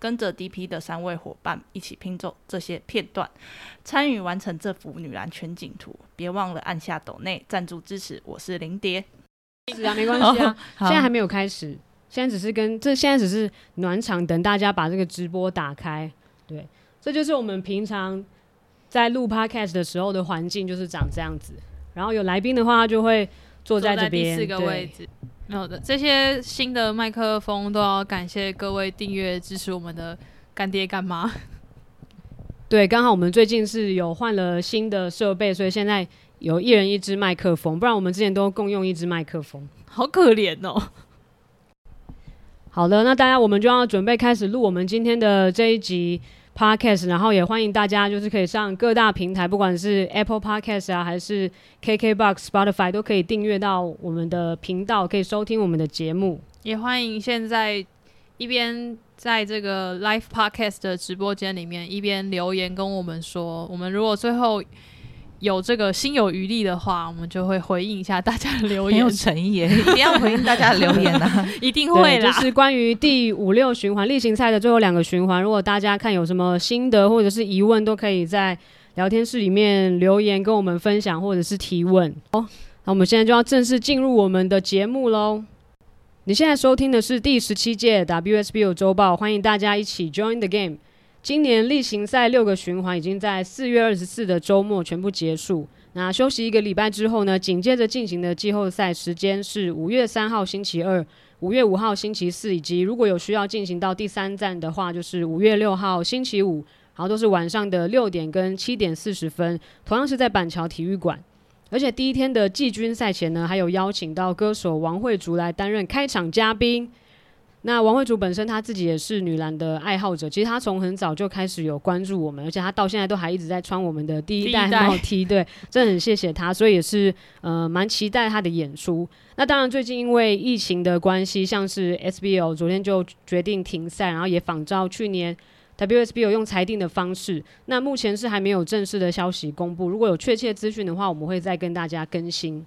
跟着 DP 的三位伙伴一起拼凑这些片段，参与完成这幅女篮全景图。别忘了按下抖内赞助支持。我是林蝶，是啊，没关系啊，好现在还没有开始，现在只是跟这现在只是暖场，等大家把这个直播打开。对，这就是我们平常在录 podcast 的时候的环境，就是长这样子。然后有来宾的话，他就会坐在这边，第四个对位置。没有的，这些新的麦克风都要感谢各位订阅支持我们的干爹干妈。对，刚好我们最近是有换了新的设备，所以现在有一人一支麦克风，不然我们之前都共用一支麦克风。好可怜哦！好的，那大家我们就要准备开始录我们今天的这一集 podcast，然后也欢迎大家就是可以上各大平台，不管是 Apple Podcast 啊，还是 KKBox、Spotify 都可以订阅到我们的频道，可以收听我们的节目。也欢迎现在一边在这个 live podcast 的直播间里面，一边留言跟我们说，我们如果最后有这个心有余力的话，我们就会回应一下大家的留言很有，诚意耶，一定要回应大家的留言啊！一定会对，就。是关于第五六循环例行赛的最后两个循环，如果大家看有什么心得或者是疑问，都可以在聊天室里面留言跟我们分享或者是提问。哦，那我们现在就要正式进入我们的节目喽。你现在收听的是第十七届 WSBO 周报，欢迎大家一起 join the game。今年例行赛六个循环已经在四月二十四的周末全部结束。那休息一个礼拜之后呢，紧接着进行的季后赛时间是五月三号星期二、五月五号星期四，以及如果有需要进行到第三站的话，就是五月六号星期五，然后都是晚上的六点跟七点四十分，同样是在板桥体育馆。而且第一天的季军赛前呢，还有邀请到歌手王慧竹来担任开场嘉宾。那王慧竹本身她自己也是女篮的爱好者，其实她从很早就开始有关注我们，而且她到现在都还一直在穿我们的第一代帽 T，对，真的很谢谢她，所以也是呃蛮期待她的演出。那当然最近因为疫情的关系，像是 SBL 昨天就决定停赛，然后也仿照去年 WSBO 用裁定的方式，那目前是还没有正式的消息公布，如果有确切资讯的话，我们会再跟大家更新。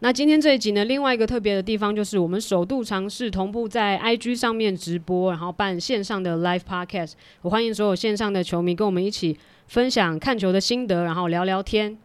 那今天这一集呢，另外一个特别的地方就是我们首度尝试同步在 IG 上面直播，然后办线上的 live podcast。我欢迎所有线上的球迷跟我们一起分享看球的心得，然后聊聊天。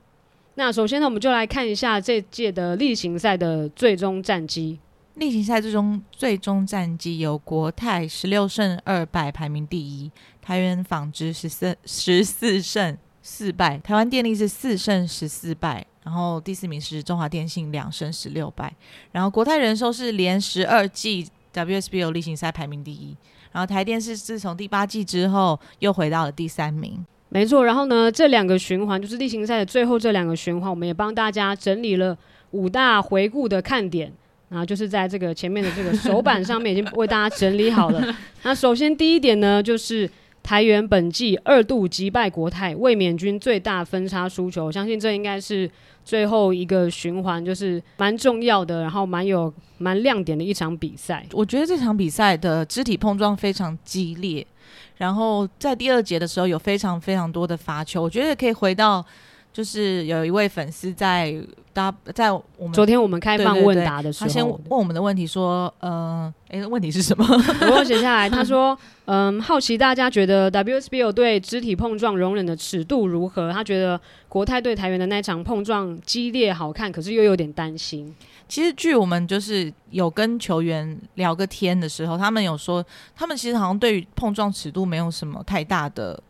那首先呢，我们就来看一下这届的例行赛的最终战绩。例行赛最终最终战绩由国泰十六胜二败排名第一，台湾纺织十四十四胜四败，台湾电力是四胜十四败，然后第四名是中华电信两胜十六败，然后国泰人寿是连十二季 WSBO 例行赛排名第一，然后台电是自从第八季之后又回到了第三名。没错，然后呢，这两个循环就是例行赛的最后这两个循环，我们也帮大家整理了五大回顾的看点。啊，就是在这个前面的这个手板上面已经为大家整理好了。那首先第一点呢，就是台元本季二度击败国泰，卫冕军最大分差输球。我相信这应该是最后一个循环，就是蛮重要的，然后蛮有蛮亮点的一场比赛。我觉得这场比赛的肢体碰撞非常激烈，然后在第二节的时候有非常非常多的罚球，我觉得可以回到。就是有一位粉丝在答在我们昨天我们开放问答的时候，他先问我们的问题说，呃，诶，问题是什么？我写下来，他 说：“嗯，好奇大家觉得 WSBO 对肢体碰撞容忍的尺度如何？他觉得国泰对台元的那场碰撞激烈好看，可是又有点担心。其实据我们就是有跟球员聊个天的时候，他们有说，他们其实好像对于碰撞尺度没有什么太大的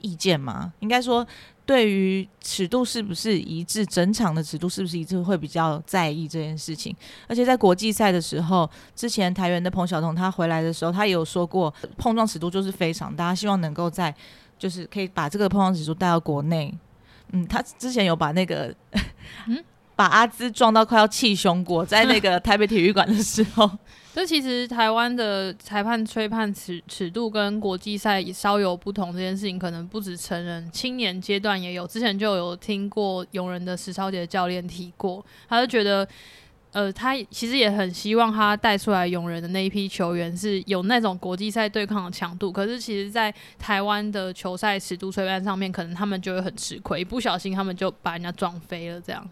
意见嘛，应该说。对于尺度是不是一致，整场的尺度是不是一致，会比较在意这件事情。而且在国际赛的时候，之前台湾的彭晓彤他回来的时候，他也有说过，碰撞尺度就是非常大，希望能够在就是可以把这个碰撞尺度带到国内。嗯，他之前有把那个，嗯 把阿兹撞到快要气胸过，在那个 台北体育馆的时候。这其实台湾的裁判吹判尺尺度跟国际赛稍有不同，这件事情可能不止成人，青年阶段也有。之前就有听过勇人的石超杰教练提过，他就觉得，呃，他其实也很希望他带出来勇人的那一批球员是有那种国际赛对抗的强度。可是其实，在台湾的球赛尺度吹判上面，可能他们就会很吃亏，一不小心他们就把人家撞飞了，这样。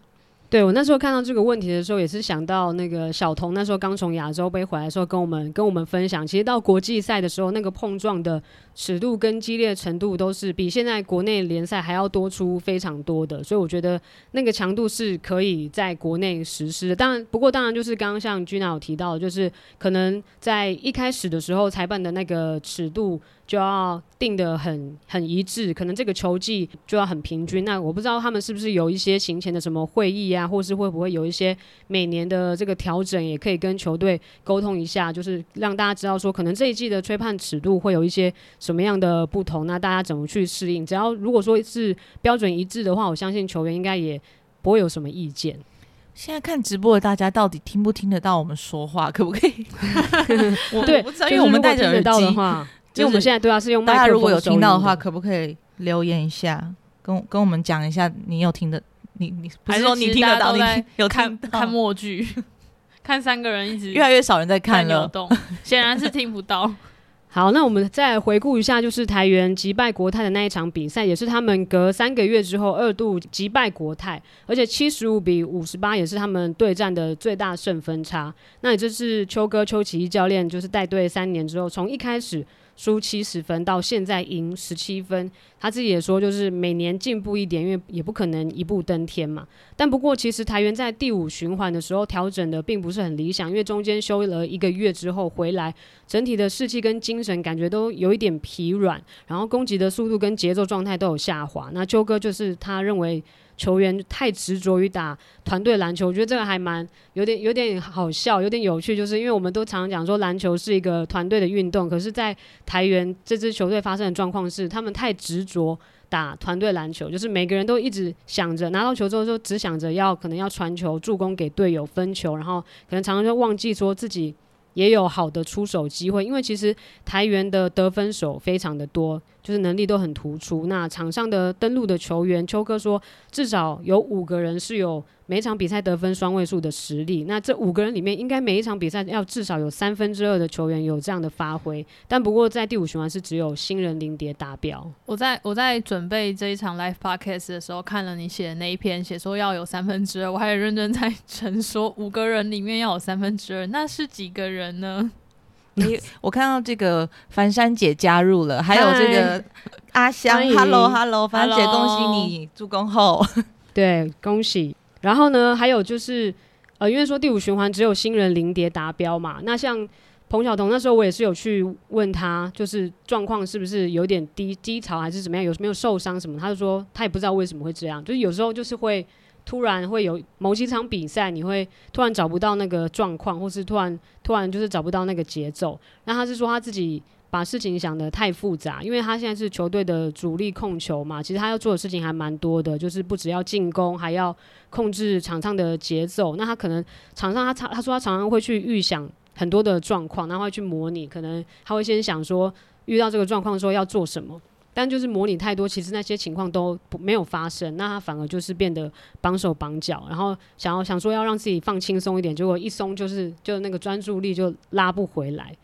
对我那时候看到这个问题的时候，也是想到那个小童那时候刚从亚洲杯回来的时候，跟我们跟我们分享，其实到国际赛的时候，那个碰撞的尺度跟激烈程度都是比现在国内联赛还要多出非常多的，所以我觉得那个强度是可以在国内实施的。当然，不过当然就是刚刚像君娜有提到，就是可能在一开始的时候，裁判的那个尺度。就要定的很很一致，可能这个球季就要很平均。那我不知道他们是不是有一些行前的什么会议啊，或是会不会有一些每年的这个调整，也可以跟球队沟通一下，就是让大家知道说，可能这一季的吹判尺度会有一些什么样的不同，那大家怎么去适应？只要如果说是标准一致的话，我相信球员应该也不会有什么意见。现在看直播的大家到底听不听得到我们说话？可不可以？我对，不知道，因为我们戴着耳机。因为我们现在对啊是用大家如果有听到的话，可不可以留言一下，跟跟我们讲一下你有听的，你你不是说你听得到？你有看看默剧，看三个人一直越来越少人在看了，显然是听不到。好，那我们再回顾一下，就是台元击败国泰的那一场比赛，也是他们隔三个月之后二度击败国泰，而且七十五比五十八也是他们对战的最大胜分差。那也就是邱哥邱启一教练就是带队三年之后，从一开始。输七十分到现在赢十七分，他自己也说就是每年进步一点，因为也不可能一步登天嘛。但不过其实台元在第五循环的时候调整的并不是很理想，因为中间休了一个月之后回来，整体的士气跟精神感觉都有一点疲软，然后攻击的速度跟节奏状态都有下滑。那秋哥就是他认为。球员太执着于打团队篮球，我觉得这个还蛮有点有点好笑，有点有趣，就是因为我们都常常讲说篮球是一个团队的运动，可是，在台元这支球队发生的状况是，他们太执着打团队篮球，就是每个人都一直想着拿到球之后就只想着要可能要传球、助攻给队友、分球，然后可能常常就忘记说自己。也有好的出手机会，因为其实台元的得分手非常的多，就是能力都很突出。那场上的登陆的球员，邱哥说至少有五个人是有。每场比赛得分双位数的实力，那这五个人里面，应该每一场比赛要至少有三分之二的球员有这样的发挥。但不过在第五循环是只有新人零蝶达标。我在我在准备这一场 live podcast 的时候，看了你写的那一篇，写说要有三分之二，我还认真在 陈说五个人里面要有三分之二，那是几个人呢？你我看到这个樊山姐加入了，还有这个阿香，hello hello，樊姐恭喜你助攻后，对，恭喜。然后呢，还有就是，呃，因为说第五循环只有新人零蝶达标嘛，那像彭晓彤那时候我也是有去问他，就是状况是不是有点低低潮还是怎么样，有没有受伤什么？他就说他也不知道为什么会这样，就是有时候就是会突然会有某几场比赛，你会突然找不到那个状况，或是突然突然就是找不到那个节奏。那他是说他自己。把事情想得太复杂，因为他现在是球队的主力控球嘛，其实他要做的事情还蛮多的，就是不只要进攻，还要控制场上的节奏。那他可能场上他常他说他常常会去预想很多的状况，然后会去模拟，可能他会先想说遇到这个状况说要做什么，但就是模拟太多，其实那些情况都没有发生，那他反而就是变得绑手绑脚，然后想要想说要让自己放轻松一点，结果一松就是就那个专注力就拉不回来。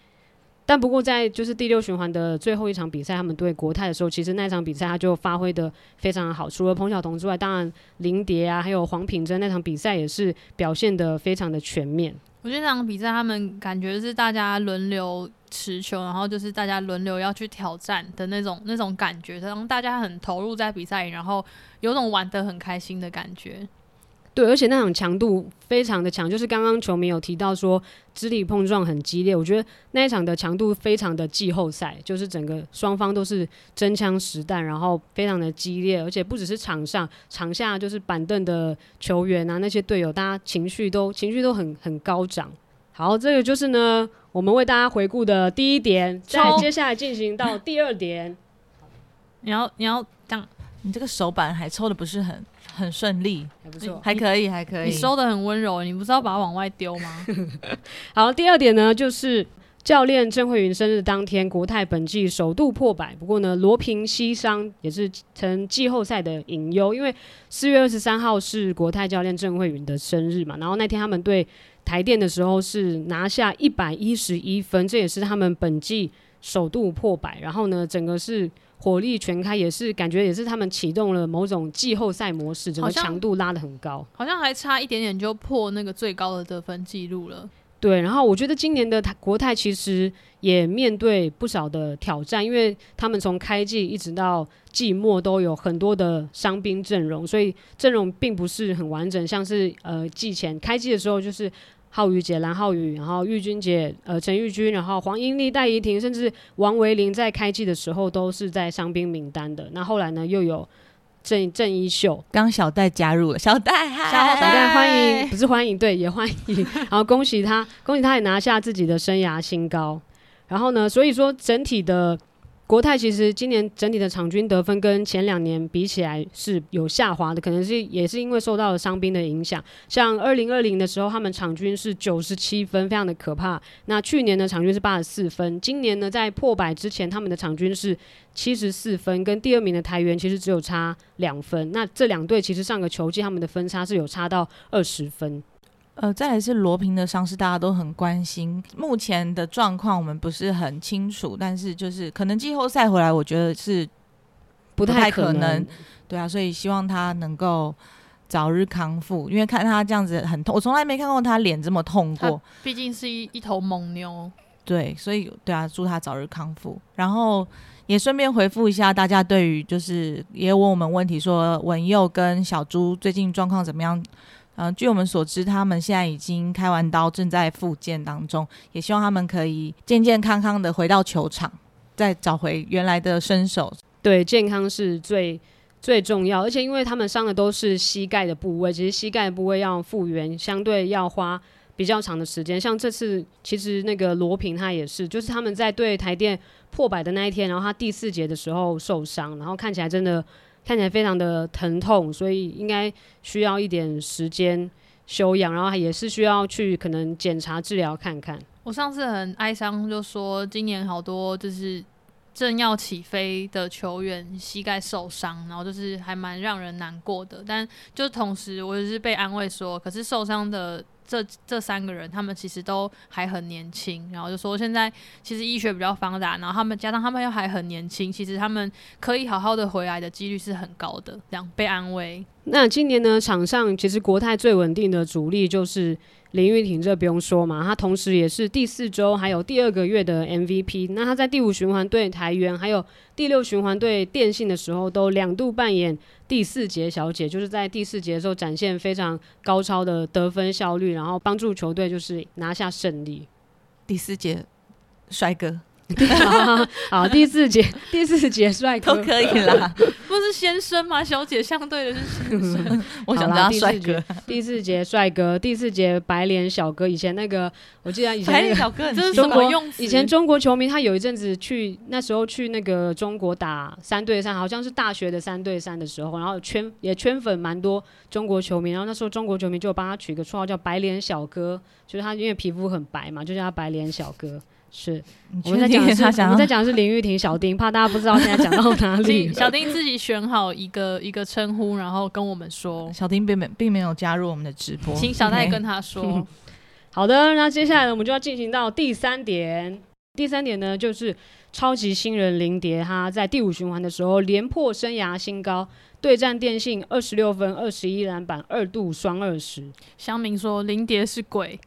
但不过在就是第六循环的最后一场比赛，他们对国泰的时候，其实那场比赛他就发挥的非常好。除了彭晓彤之外，当然林蝶啊，还有黄品珍那场比赛也是表现的非常的全面。我觉得那场比赛他们感觉是大家轮流持球，然后就是大家轮流要去挑战的那种那种感觉，让大家很投入在比赛，然后有种玩得很开心的感觉。对，而且那场强度非常的强，就是刚刚球迷有提到说肢体碰撞很激烈，我觉得那一场的强度非常的季后赛，就是整个双方都是真枪实弹，然后非常的激烈，而且不只是场上，场下就是板凳的球员啊，那些队友，大家情绪都情绪都很很高涨。好，这个就是呢，我们为大家回顾的第一点，再接下来进行到第二点。你要你要这样，你这个手板还抽的不是很。很顺利，还不错。还可以，还可以。你收的很温柔，你不是要把它往外丢吗？好，第二点呢，就是教练郑慧云生日当天，国泰本季首度破百。不过呢，罗平西伤也是成季后赛的隐忧，因为四月二十三号是国泰教练郑慧云的生日嘛。然后那天他们对台电的时候是拿下一百一十一分，这也是他们本季首度破百。然后呢，整个是火力全开，也是感觉也是他们启动了某种季后赛模式，整个强度拉得很高。好像还差一点点就破那个最高的得分记录了。对，然后我觉得今年的国泰其实也面对不少的挑战，因为他们从开季一直到季末都有很多的伤兵阵容，所以阵容并不是很完整。像是呃季前开季的时候，就是浩宇姐、蓝浩宇，然后玉君姐、呃陈玉君，然后黄英丽、戴怡婷，甚至王维林在开季的时候都是在伤兵名单的。那后来呢，又有郑郑一秀，刚小戴加入了，小戴，小戴欢迎，不是欢迎，对，也欢迎。然后恭喜他，恭喜他也拿下自己的生涯新高。然后呢，所以说整体的国泰其实今年整体的场均得分跟前两年比起来是有下滑的，可能是也是因为受到了伤兵的影响。像二零二零的时候，他们场均是九十七分，非常的可怕。那去年的场均是八十四分，今年呢在破百之前，他们的场均是七十四分，跟第二名的台元其实只有差两分。那这两队其实上个球季他们的分差是有差到二十分。呃，再来是罗平的伤势，大家都很关心。目前的状况我们不是很清楚，但是就是可能季后赛回来，我觉得是不太可可能对啊，所以希望他能够早日康复，因为看他这样子很痛，我从来没看过他脸这么痛过。毕竟是一一头猛牛，对，所以对啊，祝他早日康复。然后也顺便回复一下大家，对于就是也问我们问题说文佑跟小猪最近状况怎么样？嗯、据我们所知，他们现在已经开完刀，正在复健当中，也希望他们可以健健康康的回到球场，再找回原来的身手。对，健康是最最重要，而且因为他们伤的都是膝盖的部位，其实膝盖部位要复原，相对要花比较长的时间。像这次，其实那个罗平他也是，就是他们在对台电破百的那一天，然后他第四节的时候受伤，然后看起来真的看起来非常的疼痛，所以应该需要一点时间休养，然后也是需要去可能检查治疗看看。我上次很哀伤，就说今年好多就是正要起飞的球员膝盖受伤，然后就是还蛮让人难过的。但就同时，我也是被安慰说，可是受伤的这这三个人，他们其实都还很年轻。然后就说现在其实医学比较发达，然后他们加上他们又还很年轻，其实他们可以好好的回来的几率是很高的。这样被安慰。那今年呢，场上其实国泰最稳定的主力就是林玉婷，这不用说嘛，她同时也是第四周还有第二个月的 MVP。那她在第五循环对台元，还有第六循环对电信的时候，都两度扮演第四节小姐，就是在第四节的时候展现非常高超的得分效率，然后帮助球队就是拿下胜利。第四节，帅哥 好，第四节第四节帅哥都可以啦，不是先生吗？小姐相对的是先生。我想当帅第四节哥。第四节帅哥，第四节白脸小哥。以前那个我记得以前、那个、白脸小哥很这是帅什么用词？以前中国球迷他有一阵子去，那时候去那个中国打三对三，好像是大学的三对三的时候，然后圈也圈粉蛮多中国球迷，然后那时候中国球迷就帮他取个绰号叫“白脸小哥”，就是他因为皮肤很白嘛，就叫他白脸小哥。是我们在讲的是我们在讲的是林玉婷小丁，怕大家不知道现在讲到哪里。小丁自己选好一个一个称呼，然后跟我们说，小丁并没并没有加入我们的直播，请小戴跟他说。好的，那接下来呢，我们就要进行到第三点。第三点呢，就是超级新人林蝶，他在第五循环的时候连破生涯新高，对战电信二十六分、二十一篮板、二度双二十。乡民说林蝶是鬼，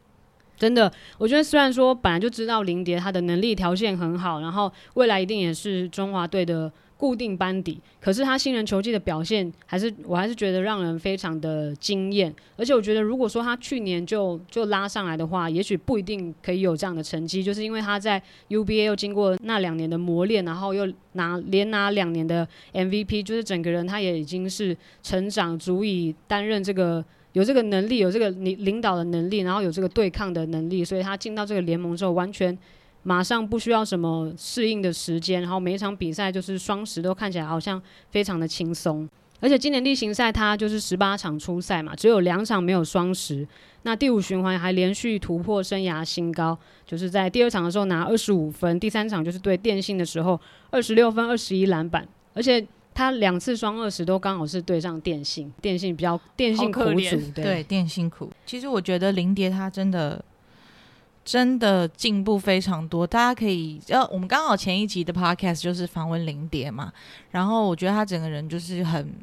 真的，我觉得虽然说本来就知道林蝶她的能力条件很好，然后未来一定也是中华队的固定班底，可是她新人球技的表现，还是我还是觉得让人非常的惊艳。而且我觉得，如果说她去年就就拉上来的话，也许不一定可以有这样的成绩，就是因为她在 UBA 又经过那两年的磨练，然后又拿连拿两年的 MVP，就是整个人他也已经是成长，足以担任这个。有这个能力，有这个领领导的能力，然后有这个对抗的能力，所以他进到这个联盟之后，完全马上不需要什么适应的时间，然后每一场比赛就是双十都看起来好像非常的轻松。而且今年例行赛他就是十八场出赛嘛，只有两场没有双十。那第五循环还连续突破生涯新高，就是在第二场的时候拿二十五分，第三场就是对电信的时候二十六分、二十一篮板，而且他两次双二十都刚好是对上电信，电信比较电信苦主，对对，电信苦。其实我觉得林蝶她真的真的进步非常多，大家可以，呃，我们刚好前一集的 podcast 就是访问林蝶嘛，然后我觉得他整个人就是很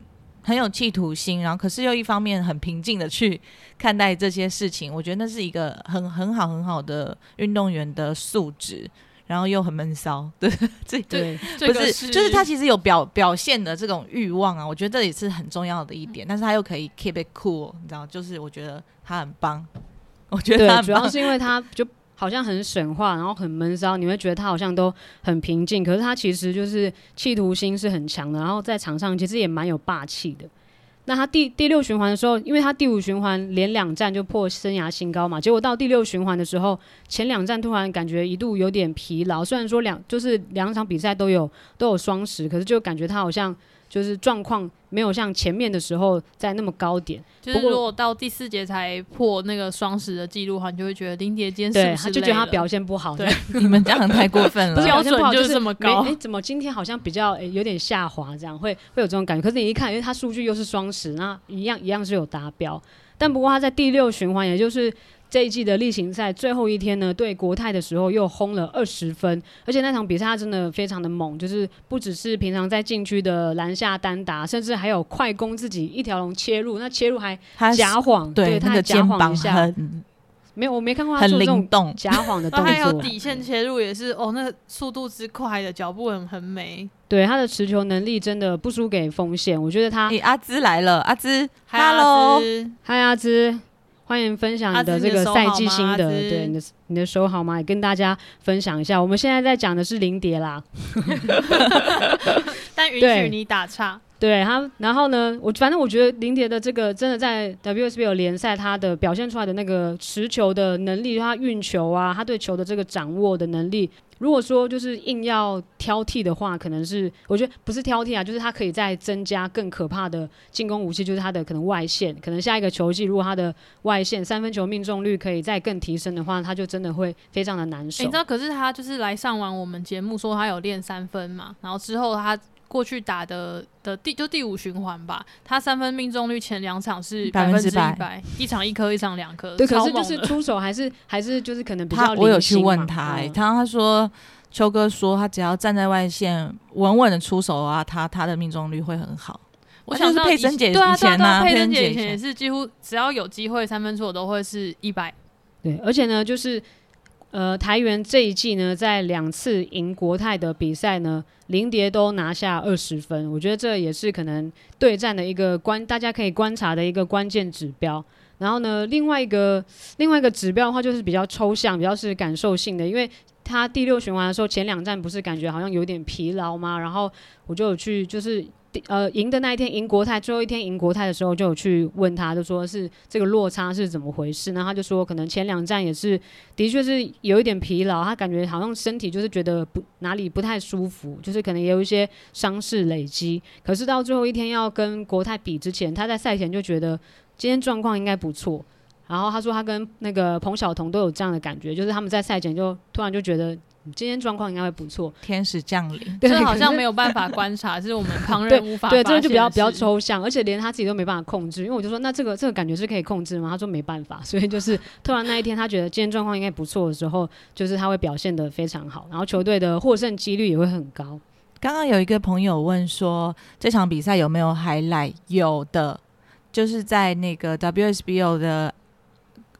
很有企图心，然后可是又一方面很平静的去看待这些事情，我觉得那是一个很很好很好的运动员的素质。然后又很闷骚，对，这对不是，就是他其实有表表现的这种欲望啊，我觉得这也是很重要的一点。但是他又可以 keep it cool，你知道，就是我觉得他很棒，我觉得他，很棒。主要是因为他就好像很神话，然后很闷骚，你会觉得他好像都很平静，可是他其实就是企图心是很强的，然后在场上其实也蛮有霸气的。那他第第六循环的时候，因为他第五循环连两战就破生涯新高嘛，结果到第六循环的时候，前两战突然感觉一度有点疲劳，虽然说两就是两场比赛都有都有双十，可是就感觉他好像就是状况没有像前面的时候在那么高点。就是如果到第四节才破那个双十的记录的话，你就会觉得林蝶今天是他就觉得他表现不好，对你们这样太过分不是了。标准好就是是这么高没诶，怎么今天好像比较诶有点下滑，这样会会有这种感觉。可是你一看，因为他数据又是双十，那一样一样是有达标。但不过他在第六循环，也就是这一季的例行赛最后一天呢，对国泰的时候又轰了二十分，而且那场比赛他真的非常的猛，就是不只是平常在禁区的篮下单打，甚至还有快攻自己一条龙切入，那切入还他假晃，对他的假肩膀晃一下，很没有我没看过他很做这种灵动，假晃的 动作。底线切入也是哦，那速度之快的脚步很很美。对他的持球能力真的不输给锋线，我觉得他诶，阿芝来了，阿芝，Hello，嗨，阿芝，欢迎分享你的这个赛季心得。对，你的你的手好吗？也跟大家分享一下。我们现在在讲的是零蝶啦，但允许你打岔。对他，然后呢，我反正我觉得林蝶的这个真的在 WSBL 联赛，他的表现出来的那个持球的能力，他运球啊，他对球的这个掌握的能力，如果说就是硬要挑剔的话，可能是我觉得不是挑剔啊，就是他可以再增加更可怕的进攻武器，就是他的可能外线，可能下一个球季如果他的外线三分球命中率可以再更提升的话，他就真的会非常的难受。欸你知道，可是他就是来上完我们节目说他有练三分嘛，然后之后他过去打的的第就第五循环吧，他三分命中率前两场是百分之一百，一场一颗，一场两颗，对，可是就是出手还是还是就是可能比较他我有去问他、欸，嗯。他他说秋哥说他只要站在外线稳稳的出手啊，他他的命中率会很好。我想到以佩珍姐以前呢啊，啊佩佩珍姐以前。也是几乎只要有机会三分出手都会是一百。对，而且呢，就是呃，台元这一季呢，在两次赢国泰的比赛呢，林蝶都拿下二十分，我觉得这也是可能对战的一个关，大家可以观察的一个关键指标。然后呢，另外一个另外一个指标的话，就是比较抽象，比较是感受性的，因为他第六循环的时候，前两站不是感觉好像有点疲劳吗？然后我就去，就是呃赢的那一天赢国泰，最后一天赢国泰的时候，就有去问他，就说是这个落差是怎么回事？然后他就说，可能前两站也是的确是有一点疲劳，他感觉好像身体就是觉得不哪里不太舒服，就是可能也有一些伤势累积。可是到最后一天要跟国泰比之前，他在赛前就觉得今天状况应该不错。然后他说他跟那个彭晓彤都有这样的感觉，就是他们在赛前就突然就觉得今天状况应该会不错。天使降临，对，这好像没有办法观察，是我们旁人无法对这个就比较比较抽象，而且连他自己都没办法控制。因为我就说，那这个这个感觉是可以控制吗？他说没办法，所以就是突然那一天他觉得今天状况应该不错的时候，就是他会表现的非常好，然后球队的获胜几率也会很高。刚刚有一个朋友问说，这场比赛有没有 highlight？有的，就是在那个 WSBO 的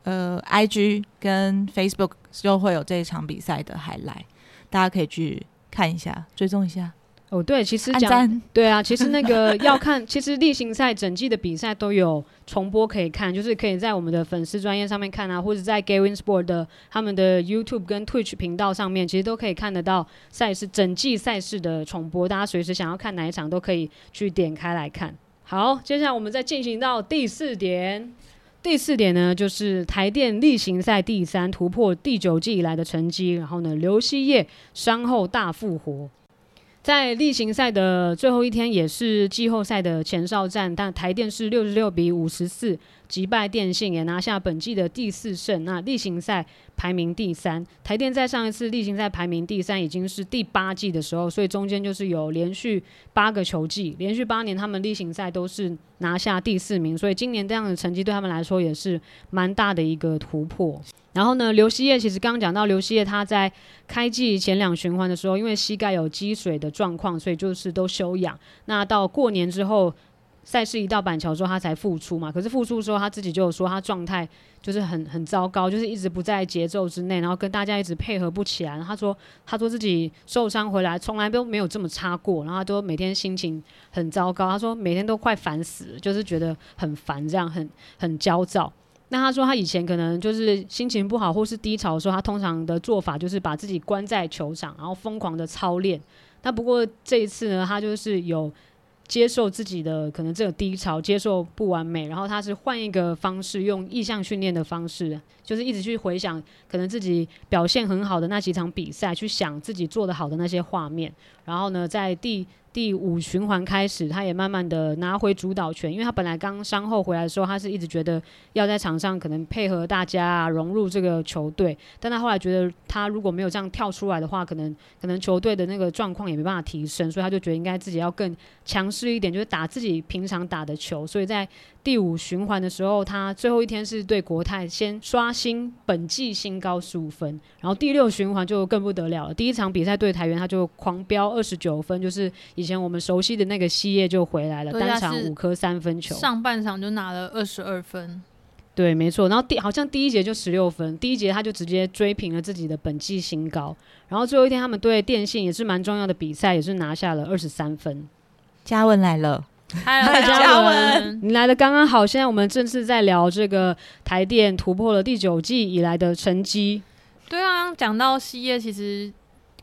呃 IG 跟 Facebook 就会有这一场比赛的 highlight，大家可以去看一下，追踪一下，哦，对，其实讲。对啊，其实那个要看，其实例行赛整季的比赛都有重播可以看，就是可以在我们的粉丝专业上面看啊，或者在 Gavin Sport 的他们的 YouTube 跟 Twitch 频道上面，其实都可以看得到赛事整季赛事的重播，大家随时想要看哪一场都可以去点开来看。好，接下来我们再进行到第四点。第四点呢，就是台电例行赛第三突破第九季以来的成绩，然后呢，刘希业伤后大复活。在例行赛的最后一天，也是季后赛的前哨战，但台电是六十六比五十四击败电信，也拿下本季的第四胜。那例行赛排名第三，台电在上一次例行赛排名第三已经是第八季的时候，所以中间就是有连续八个球季，连续八年他们例行赛都是拿下第四名，所以今年这样的成绩对他们来说也是蛮大的一个突破。然后呢，刘希烨其实刚刚讲到刘希烨他在开季前两循环的时候，因为膝盖有积水的状况，所以就是都休养。那到过年之后，赛事一到板桥之后，他才复出嘛。可是复出之后，他自己就有说他状态就是很很糟糕，就是一直不在节奏之内，然后跟大家一直配合不起来。他说他说自己受伤回来从来都没有这么差过，然后他都每天心情很糟糕。他说每天都快烦死了，就是觉得很烦，这样很很焦躁。那他说他以前可能就是心情不好或是低潮的时候，他通常的做法就是把自己关在球场，然后疯狂的操练。那不过这一次呢，他就是有接受自己的可能这个低潮，接受不完美，然后他是换一个方式，用意向训练的方式，就是一直去回想可能自己表现很好的那几场比赛，去想自己做的好的那些画面，然后呢，在第。第五循环开始，他也慢慢的拿回主导权，因为他本来刚伤后回来的时候，他是一直觉得要在场上可能配合大家啊，融入这个球队，但他后来觉得他如果没有这样跳出来的话，可能可能球队的那个状况也没办法提升，所以他就觉得应该自己要更强势一点，就是打自己平常打的球，所以在。第五循环的时候，他最后一天是对国泰先刷新本季新高十五分，然后第六循环就更不得了了。第一场比赛对台元，他就狂飙二十九分，就是以前我们熟悉的那个西叶就回来了，单场五颗三分球，上半场就拿了二十二分。对，没错。然后第好像第一节就十六分，第一节他就直接追平了自己的本季新高。然后最后一天他们对电信也是蛮重要的比赛，也是拿下了二十三分。嘉文来了。嗨，嘉文，你来的刚刚好。现在我们正式在聊这个台电突破了第九季以来的成绩。对啊，讲到西叶，其实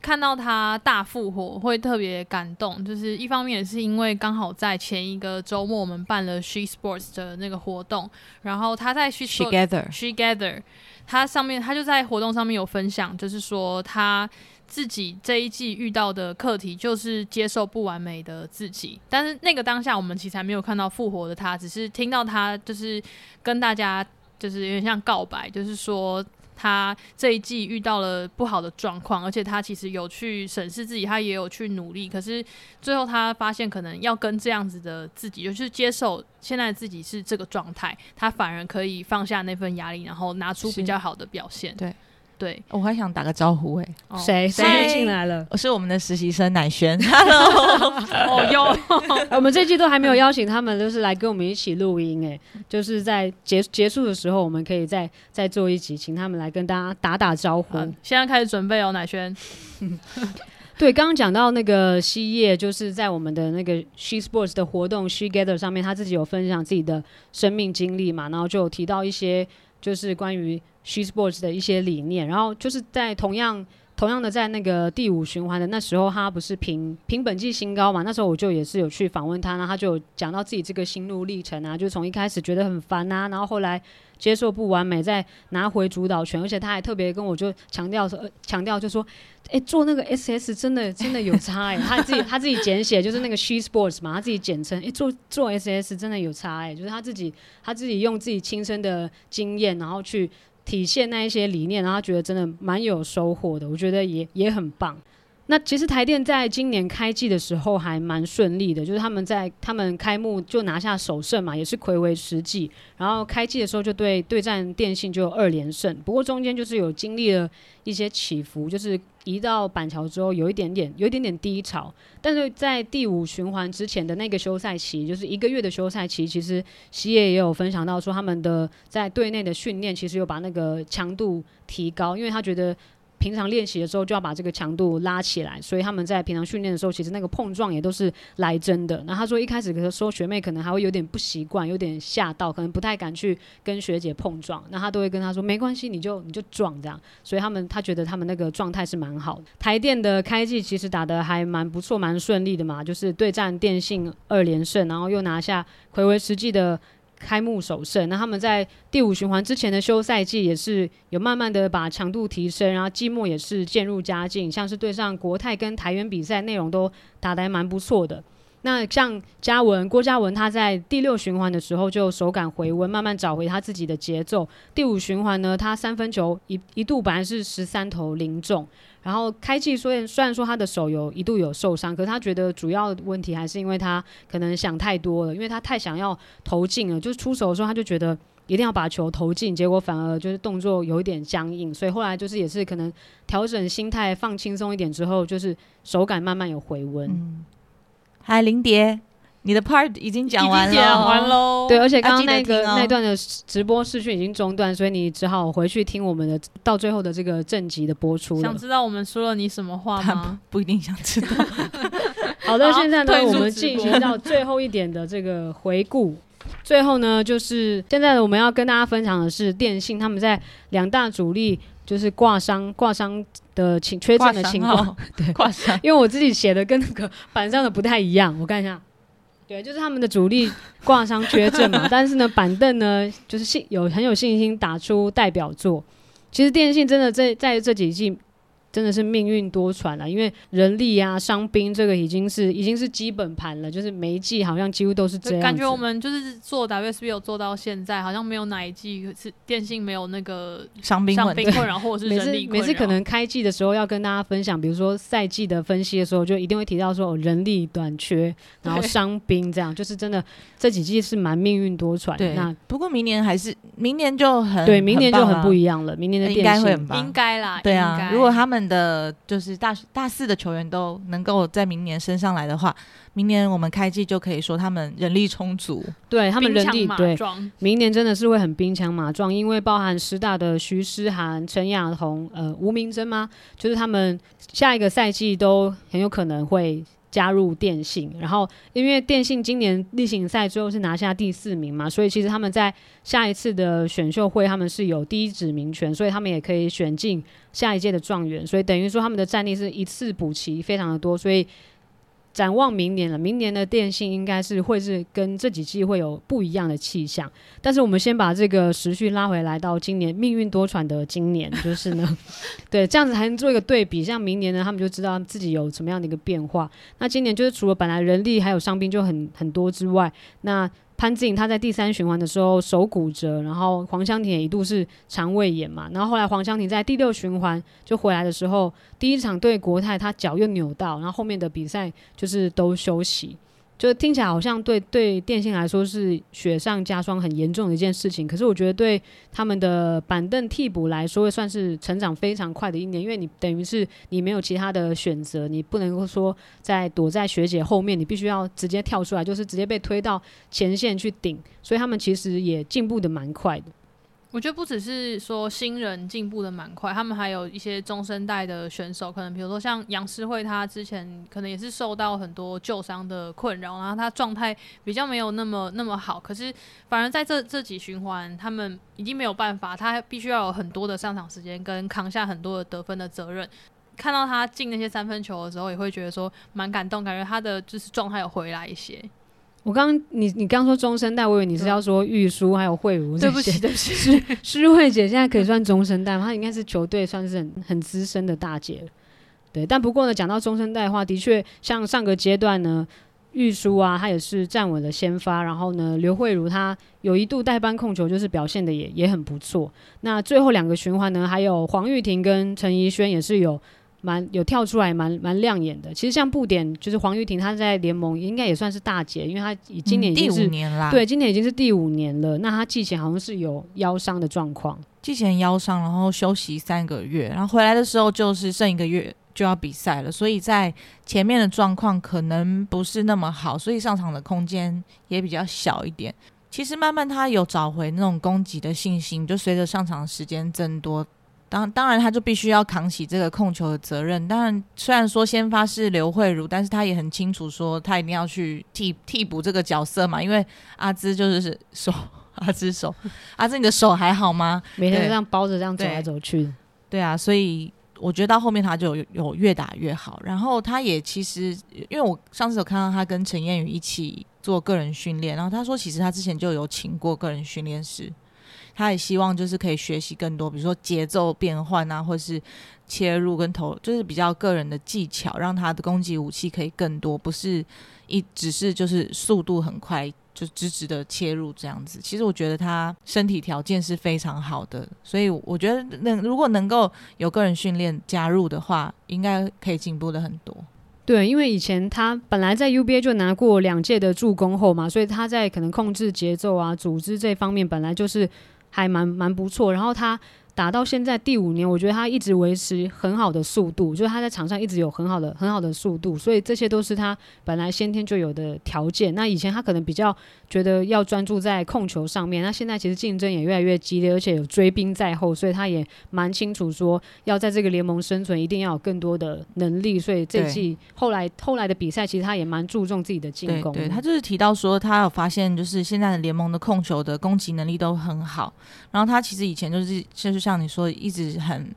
看到他大复活会特别感动。就是一方面也是因为刚好在前一个周末我们办了 She Sports 的那个活动，然后他在 She Together She Gather，他上面他就在活动上面有分享，就是说他。自己这一季遇到的课题就是接受不完美的自己，但是那个当下我们其实还没有看到复活的他，只是听到他就是跟大家就是有点像告白，就是说他这一季遇到了不好的状况，而且他其实有去审视自己，他也有去努力，可是最后他发现可能要跟这样子的自己，就是接受现在自己是这个状态，他反而可以放下那份压力，然后拿出比较好的表现。对。对，我还想打个招呼哎，谁谁进来了？我是我们的实习生乃轩。Hello，哦哟，我们这季都还没有邀请他们，就是来跟我们一起录音哎，就是在结结束的时候，我们可以再再做一集，请他们来跟大家打打招呼。现在开始准备哦，乃轩。对，刚刚讲到那个西叶，就是在我们的那个 She Sports 的活动 She Gather 上面，他自己有分享自己的生命经历嘛，然后就有提到一些就是关于。She Sports 的一些理念，然后就是在同样同样的在那个第五循环的那时候，他不是平平本季新高嘛？那时候我就也是有去访问他，然后他就讲到自己这个心路历程啊，就从一开始觉得很烦啊，然后后来接受不完美，再拿回主导权，而且他还特别跟我就强调说，强调就说，哎，做那个 SS 真的真的有差哎，他自己他自己简写就是那个 She Sports 嘛，他自己简称，哎，做做 SS 真的有差哎，就是他自己他自己用自己亲身的经验，然后去。体现那一些理念，然后觉得真的蛮有收获的，我觉得也也很棒。那其实台电在今年开季的时候还蛮顺利的，就是他们在他们开幕就拿下首胜嘛，也是魁违十季。然后开季的时候就对对战电信就二连胜，不过中间就是有经历了一些起伏，就是移到板桥之后有一点点有一点点低潮。但是在第五循环之前的那个休赛期，就是一个月的休赛期，其实西野也有分享到说他们的在队内的训练其实有把那个强度提高，因为他觉得。平常练习的时候就要把这个强度拉起来，所以他们在平常训练的时候，其实那个碰撞也都是来真的。那他说一开始可说学妹可能还会有点不习惯，有点吓到，可能不太敢去跟学姐碰撞。那他都会跟他说没关系，你就你就撞这样。所以他们他觉得他们那个状态是蛮好的。台电的开季其实打的还蛮不错，蛮顺利的嘛，就是对战电信二连胜，然后又拿下魁违实际的。开幕首胜。那他们在第五循环之前的休赛季也是有慢慢的把强度提升，然后季末也是渐入佳境，像是对上国泰跟台元比赛内容都打得还蛮不错的。那像嘉文郭嘉文，他在第六循环的时候就手感回温，慢慢找回他自己的节奏。第五循环呢，他三分球一一度本来是十三投零中，然后开季虽然虽然说他的手有一度有受伤，可是他觉得主要问题还是因为他可能想太多了，因为他太想要投进了，就是出手的时候他就觉得一定要把球投进，结果反而就是动作有一点僵硬，所以后来就是也是可能调整心态放轻松一点之后，就是手感慢慢有回温。嗨，林蝶，你的 part 已经讲完了，讲完喽。对，而且刚刚那个、哦那段的直播视讯已经中断，所以你只好回去听我们的到最后的这个正集的播出。想知道我们说了你什么话吗？不一定想知道。好的，现在呢我们进行到最后一点的这个回顾。最后呢，就是现在我们要跟大家分享的是电信他们在两大主力就是挂商挂伤的情缺阵的情况。对，挂上。因为我自己写的跟那个板上的不太一样，我看一下。对，就是他们的主力挂伤缺阵嘛，但是呢，板凳呢就是信有很有信心打出代表作。其实电信真的在在这几季真的是命运多舛了，因为人力啊、伤兵这个已经是已经是基本盘了，就是每一季好像几乎都是这样子。感觉我们就是做 WSB 有做到现在，好像没有哪一季是电信没有那个伤伤兵困扰或者是人力每次。每次可能开季的时候要跟大家分享，比如说赛季的分析的时候，就一定会提到说、哦、人力短缺，然后伤兵这样，就是真的这几季是蛮命运多舛。对那，不过明年还是明年就很对明年就很不。一样了，明年的应电信该会很棒应该啦，对啊，如果他们的就是大大四的球员都能够在明年升上来的话，明年我们开季就可以说他们人力充足。对他们人力对明年真的是会很兵强马壮，因为包含师大的徐诗涵、陈雅彤、呃吴明珍吗？就是他们下一个赛季都很有可能会加入电信。然后因为电信今年例行赛最后是拿下第四名嘛，所以其实他们在下一次的选秀会他们是有第一指名权，所以他们也可以选进下一届的状元。所以等于说他们的战力是一次补齐非常的多，所以。展望明年了，明年的电信应该是会是跟这几季会有不一样的气象。但是我们先把这个时序拉回来到今年命运多舛的今年，就是呢，对，这样子还能做一个对比。像明年呢，他们就知道自己有什么样的一个变化。那今年就是除了本来人力还有伤兵就很很多之外，那潘志颖他在第三循环的时候手骨折，然后黄湘婷也一度是肠胃炎嘛，然后后来黄湘婷在第六循环就回来的时候，第一场对国泰他脚又扭到，然后后面的比赛就是都休息。就听起来好像对对电信来说是雪上加霜很严重的一件事情，可是我觉得对他们的板凳替补来说，算是成长非常快的一年，因为你等于是你没有其他的选择，你不能够说在躲在学姐后面，你必须要直接跳出来，就是直接被推到前线去顶，所以他们其实也进步的蛮快的。我觉得不只是说新人进步的蛮快，他们还有一些中生代的选手，可能比如说像杨诗慧，他之前可能也是受到很多旧伤的困扰，然后他状态比较没有那么那么好，可是反而在这这几循环，他们已经没有办法，他必须要有很多的上场时间跟扛下很多的得分的责任。看到他进那些三分球的时候，也会觉得说蛮感动，感觉他的就是状态有回来一些。我刚刚你你刚说中生代，我以为你是要说玉书还有慧茹。对不起，对不起，诗诗慧姐现在可以算中生代吗？她应该是球队算是很很资深的大姐了。对，但不过呢，讲到中生代的话，的确像上个阶段呢，玉书啊，她也是站稳了先发，然后呢，刘慧茹她有一度代班控球，就是表现的也也很不错。那最后两个循环呢，还有黄玉婷跟陈怡萱也是有。蛮有跳出来蛮蛮亮眼的，其实像布点就是黄玉婷，她在联盟应该也算是大姐，因为她以今年已嗯第经是、五年啦，对，今年已经是第五年了。那她季前好像是有腰伤的状况，季前腰伤，然后休息三个月，然后回来的时候就是剩一个月就要比赛了，所以在前面的状况可能不是那么好，所以上场的空间也比较小一点。其实慢慢她有找回那种攻击的信心，就随着上场时间增多，当当然他就必须要扛起这个控球的责任。当然，虽然说先发是刘慧茹，但是他也很清楚说他一定要去替替补这个角色嘛，因为阿芝就是手，阿芝手，阿芝你的手还好吗？每天这样包着这样走来走去的。对啊，所以我觉得到后面他就有有越打越好。然后他也其实，因为我上次有看到他跟陈燕宇一起做个人训练。然后他说，其实他之前就有请过个人训练师，他也希望就是可以学习更多，比如说节奏变换啊，或是切入跟投，就是比较个人的技巧，让他的攻击武器可以更多，不是一只是就是速度很快。就直直的切入这样子，其实我觉得他身体条件是非常好的，所以我觉得能如果能够有个人训练加入的话，应该可以进步的很多。对，因为以前他本来在 UBA 就拿过两届的助攻后嘛，所以他在可能控制节奏啊、组织这方面本来就是还蛮蛮不错，然后他。打到现在第五年，我觉得他一直维持很好的速度，就是他在场上一直有很好的很好的速度，所以这些都是他本来先天就有的条件。那以前他可能比较觉得要专注在控球上面，那现在其实竞争也越来越激烈，而且有追兵在后，所以他也蛮清楚说要在这个联盟生存，一定要有更多的能力。所以这季后来后来的比赛，其实他也蛮注重自己的进攻。对他就是提到说，他有发现就是现在的联盟的控球的攻击能力都很好，然后他其实以前就是就是像。像你说，一直很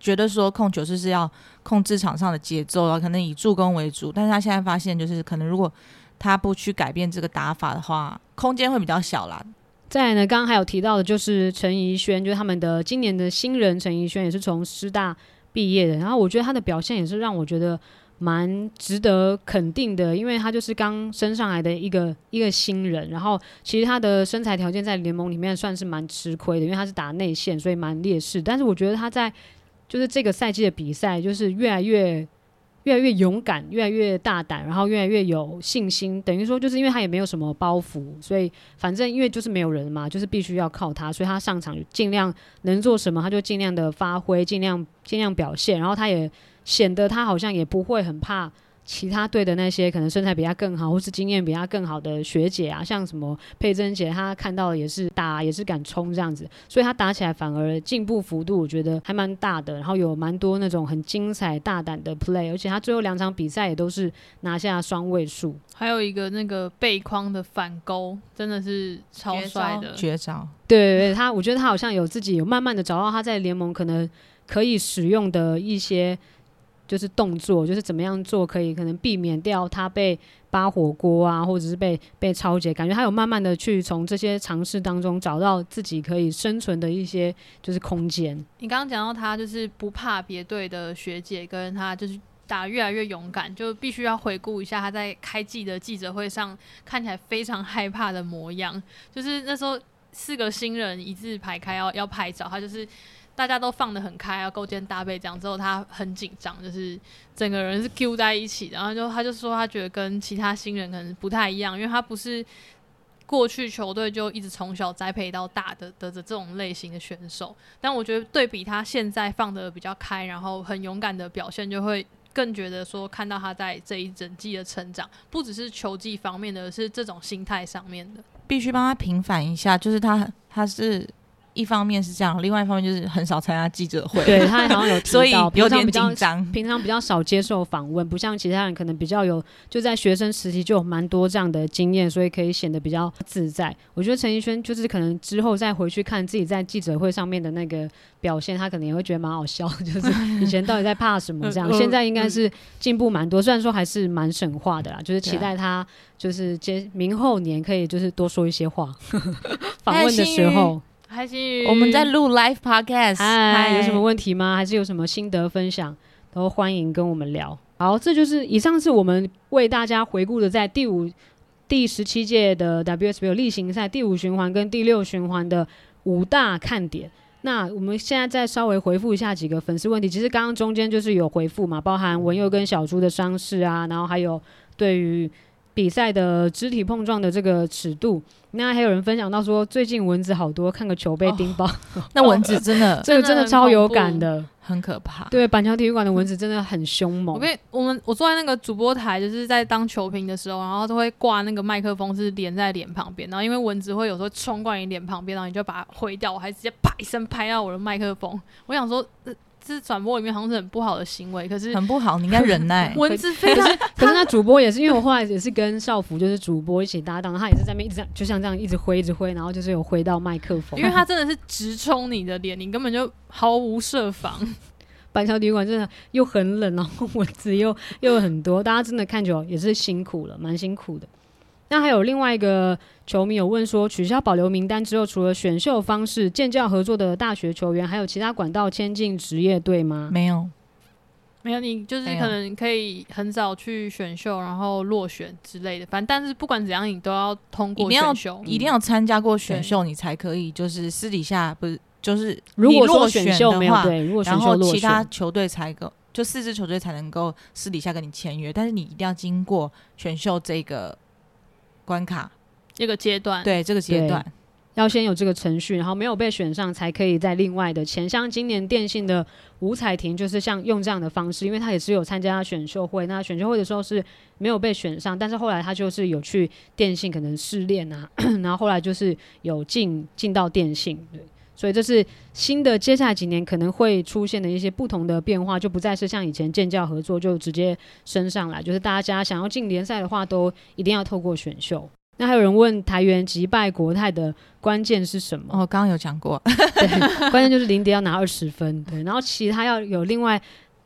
觉得说控球就是要控制场上的节奏啊，可能以助攻为主。但是他现在发现，就是可能如果他不去改变这个打法的话，空间会比较小啦。再呢，刚刚还有提到的，就是陈怡轩，就是他们的今年的新人陈怡轩，也是从师大毕业的。然后我觉得他的表现也是让我觉得。蛮值得肯定的，因为他就是刚升上来的一个一个新人，然后其实他的身材条件在联盟里面算是蛮吃亏的，因为他是打内线，所以蛮劣势。但是我觉得他在就是这个赛季的比赛，就是越来越越来越勇敢，越来越大胆，然后越来越有信心。等于说，就是因为他也没有什么包袱，所以反正因为就是没有人嘛，就是必须要靠他，所以他上场尽量能做什么，他就尽量的发挥，尽量尽量表现，然后他也。显得他好像也不会很怕其他队的那些可能身材比他更好或是经验比他更好的学姐啊，像什么佩珍姐，她看到也是打也是敢冲这样子，所以她打起来反而进步幅度我觉得还蛮大的，然后有蛮多那种很精彩大胆的 play，而且她最后两场比赛也都是拿下双位数，还有一个那个背框的反勾真的是超帅的绝招，对对，他我觉得他好像有自己有慢慢的找到他在联盟可能可以使用的一些。就是动作，就是怎么样做可以可能避免掉他被扒火锅啊，或者是被被超解。感觉他有慢慢的去从这些尝试当中找到自己可以生存的一些就是空间。你刚刚讲到他就是不怕别队的学姐，跟他就是打越来越勇敢，就必须要回顾一下他在开季的记者会上看起来非常害怕的模样。就是那时候四个新人一字排开要要拍照，他就是。大家都放得很开，要勾肩搭背这样之后，他很紧张，就是整个人是 Q 在一起，然后就他就说他觉得跟其他新人可能不太一样，因为他不是过去球队就一直从小栽培到大的的这种类型的选手，但我觉得对比他现在放的比较开，然后很勇敢的表现，就会更觉得说看到他在这一整季的成长，不只是球技方面的，是这种心态上面的，必须帮他平反一下，就是他他是。一方面是这样，另外一方面就是很少参加记者会。对他好像有提 到，有点紧张，平常比较少接受访问，不像其他人可能比较有，就在学生时期就有蛮多这样的经验，所以可以显得比较自在。我觉得陈奕迅就是可能之后再回去看自己在记者会上面的那个表现，他可能也会觉得蛮好笑，就是 以前到底在怕什么这样，现在应该是进步蛮多，虽然说还是蛮神话的啦，就是期待他就是接明后年可以就是多说一些话，访问的时候。开心，我们在录 live podcast，嗨，有什么问题吗？还是有什么心得分享，都欢迎跟我们聊。好，这就是以上是我们为大家回顾的，在第五、第十七届的 WSB 例行赛第五循环跟第六循环的五大看点。那我们现在再稍微回复一下几个粉丝问题。其实刚刚中间就是有回复嘛，包含文佑跟小猪的伤势啊，然后还有对于。比赛的肢体碰撞的这个尺度，那还有人分享到说，最近蚊子好多，看个球被叮爆，那蚊子真的，这个真的超有感的，很可怕。对，板桥体育馆的蚊子真的很凶猛。我跟我们我坐在那个主播台，就是在当球评的时候，然后都会挂那个麦克风是连在脸旁边，然后因为蚊子会有时候冲过你脸旁边，然后你就把它挥掉，我还直接啪一声拍到我的麦克风。我想说。是转播里面好像是很不好的行为，可是很不好，你应该忍耐。文字非常，可是那主播也是，因为我后来也是跟少福就是主播一起搭档，他也是在那边一直这样，就像这样一直挥，一直挥，然后就是有挥到麦克风，因为他真的是直冲你的脸，你根本就毫无设防。板桥体育馆真的又很冷，然后蚊子又又很多，大家真的看久也是辛苦了，蛮辛苦的。那还有另外一个球迷有问说，取消保留名单之后，除了选秀方式、建教合作的大学球员，还有其他管道签进职业队吗？没有，没有，你就是可能可以很早去选秀，然后落选之类的。反正，但是不管怎样，你都要通过一定要选秀。一定要参加过选秀，你才可以，就是私底下不是，就是如果落选选秀的话，没有对，如果选然后其他，球队才够，就四支球队才能够私底下跟你签约，但是你一定要经过选秀这个关卡，这个阶段，对这个阶段，要先有这个程序，然后没有被选上才可以再另外的签。像今年电信的吴彩婷就是像用这样的方式，因为她也是有参加选秀会，那选秀会的时候是没有被选上，但是后来她就是有去电信可能试练啊，然后后来就是有进进到电信，对。所以这是新的，接下来几年可能会出现的一些不同的变化，就不再是像以前建教合作就直接升上来，就是大家想要进联赛的话，都一定要透过选秀。那还有人问台元击败国泰的关键是什么？哦，刚刚有讲过，对，关键就是林迪要拿二十分，对，然后其他要有另外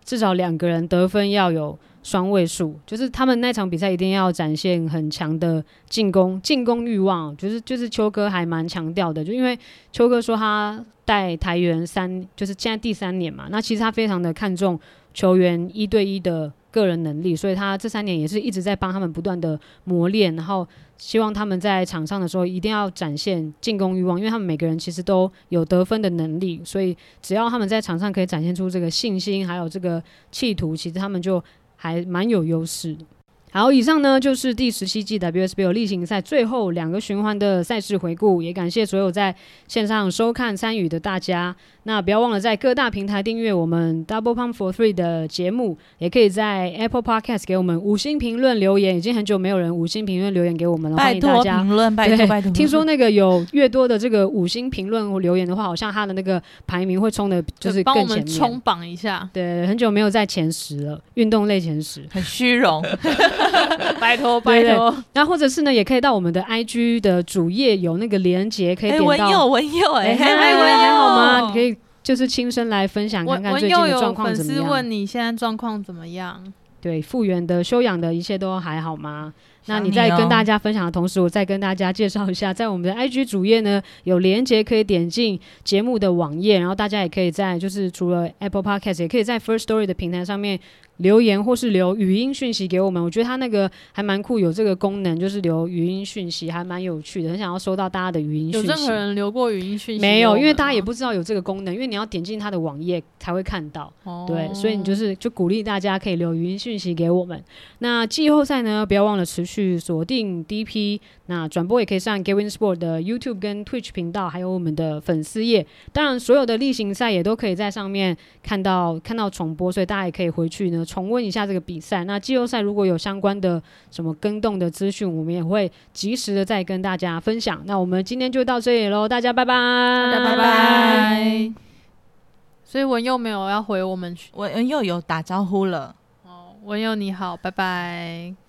至少两个人得分要有双位数，就是他们那场比赛一定要展现很强的进攻进攻欲望，就是就是秋哥还蛮强调的，就因为秋哥说他带台员三，就是现在第三年嘛，那其实他非常的看重球员一对一的个人能力，所以他这三年也是一直在帮他们不断的磨练，然后希望他们在场上的时候一定要展现进攻欲望，因为他们每个人其实都有得分的能力，所以只要他们在场上可以展现出这个信心，还有这个企图，其实他们就还蛮有优势的。好，以上呢就是第十七季 WSB 有例行赛最后两个循环的赛事回顾，也感谢所有在线上收看参与的大家。那不要忘了在各大平台订阅我们 Double Pump for Three 的节目，也可以在 Apple Podcast 给我们五星评论留言。已经很久没有人五星评论留言给我们了，欢拜托迎大家评论，拜托对拜托。听说那个有越多的这个五星评论或留言的话，好像他的那个排名会冲的，就是帮我们更前面。冲榜一下，对，很久没有在前十了，运动类前十。很虚荣，拜托拜托。然后或者是呢，也可以到我们的 IG 的主页有那个连接，可以哎，点到。文佑文佑，哎，哎，嗨嗨，文文还好吗？你可以就是亲身来分享看文看最近的状况粉怎么样。丝问你现在状况怎么样？对，复原的、修养的一切都还好吗？那你你在跟哦大家分享的同时，我再跟大家介绍一下，在我们的 IG 主页呢，有连接可以点进节目的网页，然后大家也可以在就是除了 Apple Podcast，也可以在 First Story 的平台上面留言或是留语音讯息给我们。我觉得它那个还蛮酷，有这个功能，就是留语音讯息，还蛮有趣的，很想要收到大家的语音讯息。有任何人留过语音讯息？没有，因为大家也不知道有这个功能，因为你要点进它的网页才会看到。哦对，所以你就是就鼓励大家可以留语音讯息给我们。那季后赛呢，不要忘了持续锁定 DP，那转播也可以上 Gavin Sport 的 YouTube 跟 Twitch 频道，还有我们的粉丝页。当然，所有的例行赛也都可以在上面看到看到重播，所以大家也可以回去呢重温一下这个比赛。那季后赛如果有相关的什么跟动的资讯，我们也会及时的再跟大家分享。那我们今天就到这里喽，大家拜拜，大家拜拜。所以文佑没有要回我们去文佑有打招呼了。哦，文佑你好，拜拜。